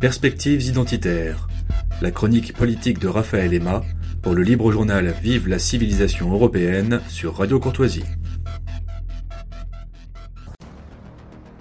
Perspectives identitaires. La chronique politique de Raphaël Emma pour le libre journal Vive la civilisation européenne sur Radio Courtoisie.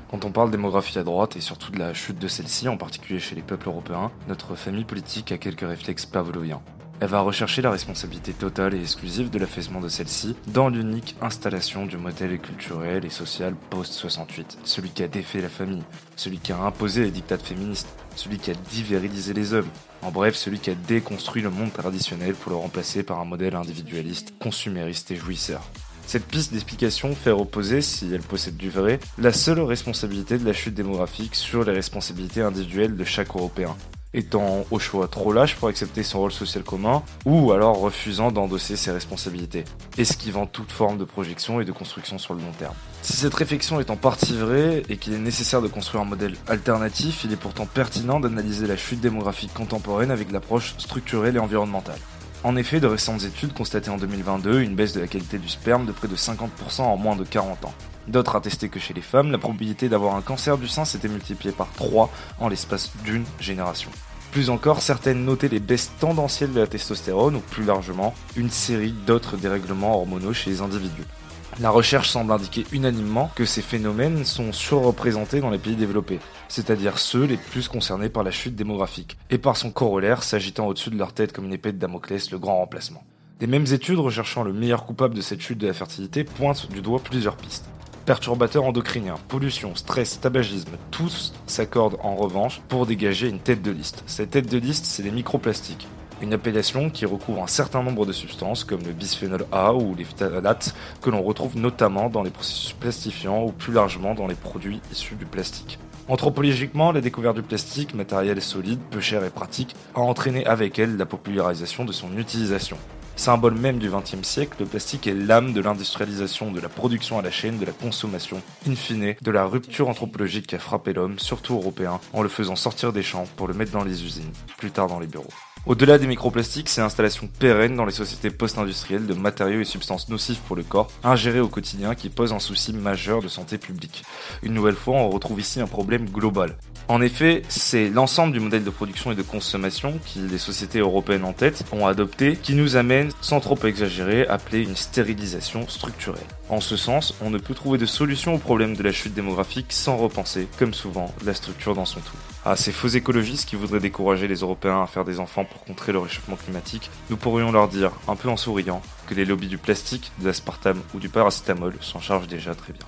Quand on parle démographie à droite et surtout de la chute de celle-ci, en particulier chez les peuples européens, notre famille politique a quelques réflexes pavloviens. Elle va rechercher la responsabilité totale et exclusive de l'affaissement de celle-ci dans l'unique installation du modèle culturel et social post-68. Celui qui a défait la famille, celui qui a imposé les dictats féministes, celui qui a divérilisé les hommes. En bref, celui qui a déconstruit le monde traditionnel pour le remplacer par un modèle individualiste, consumériste et jouisseur. Cette piste d'explication fait reposer, si elle possède du vrai, la seule responsabilité de la chute démographique sur les responsabilités individuelles de chaque Européen, étant au choix trop lâche pour accepter son rôle social commun, ou alors refusant d'endosser ses responsabilités, esquivant toute forme de projection et de construction sur le long terme. Si cette réflexion est en partie vraie et qu'il est nécessaire de construire un modèle alternatif, il est pourtant pertinent d'analyser la chute démographique contemporaine avec l'approche structurelle et environnementale. En effet, de récentes études constataient en 2022 une baisse de la qualité du sperme de près de 50% en moins de 40 ans. D'autres attestaient que chez les femmes, la probabilité d'avoir un cancer du sein s'était multipliée par 3 en l'espace d'une génération. Plus encore, certaines notaient les baisses tendancielles de la testostérone ou plus largement une série d'autres dérèglements hormonaux chez les individus. La recherche semble indiquer unanimement que ces phénomènes sont surreprésentés dans les pays développés, c'est-à-dire ceux les plus concernés par la chute démographique, et par son corollaire s'agitant au-dessus de leur tête comme une épée de Damoclès, le grand remplacement. Les mêmes études recherchant le meilleur coupable de cette chute de la fertilité pointent du doigt plusieurs pistes. Perturbateurs endocriniens, pollution, stress, tabagisme, tous s'accordent en revanche pour dégager une tête de liste. Cette tête de liste, c'est les microplastiques. Une appellation qui recouvre un certain nombre de substances comme le bisphénol A ou les phtalates que l'on retrouve notamment dans les processus plastifiants ou plus largement dans les produits issus du plastique. Anthropologiquement, la découverte du plastique, matériel solide, peu cher et pratique, a entraîné avec elle la popularisation de son utilisation. Symbole même du XXe siècle, le plastique est l'âme de l'industrialisation, de la production à la chaîne, de la consommation, in fine, de la rupture anthropologique qui a frappé l'homme, surtout européen, en le faisant sortir des champs pour le mettre dans les usines, plus tard dans les bureaux. Au-delà des microplastiques, c'est l'installation pérenne dans les sociétés post-industrielles de matériaux et substances nocifs pour le corps, ingérés au quotidien qui pose un souci majeur de santé publique. Une nouvelle fois, on retrouve ici un problème global. En effet, c'est l'ensemble du modèle de production et de consommation qui les sociétés européennes en tête ont adopté qui nous amène, sans trop exagérer, à appeler une stérilisation structurelle. En ce sens, on ne peut trouver de solution au problème de la chute démographique sans repenser, comme souvent, la structure dans son tout. À ces faux écologistes qui voudraient décourager les Européens à faire des enfants pour contrer le réchauffement climatique, nous pourrions leur dire, un peu en souriant, que les lobbies du plastique, de l'aspartame ou du paracétamol s'en chargent déjà très bien.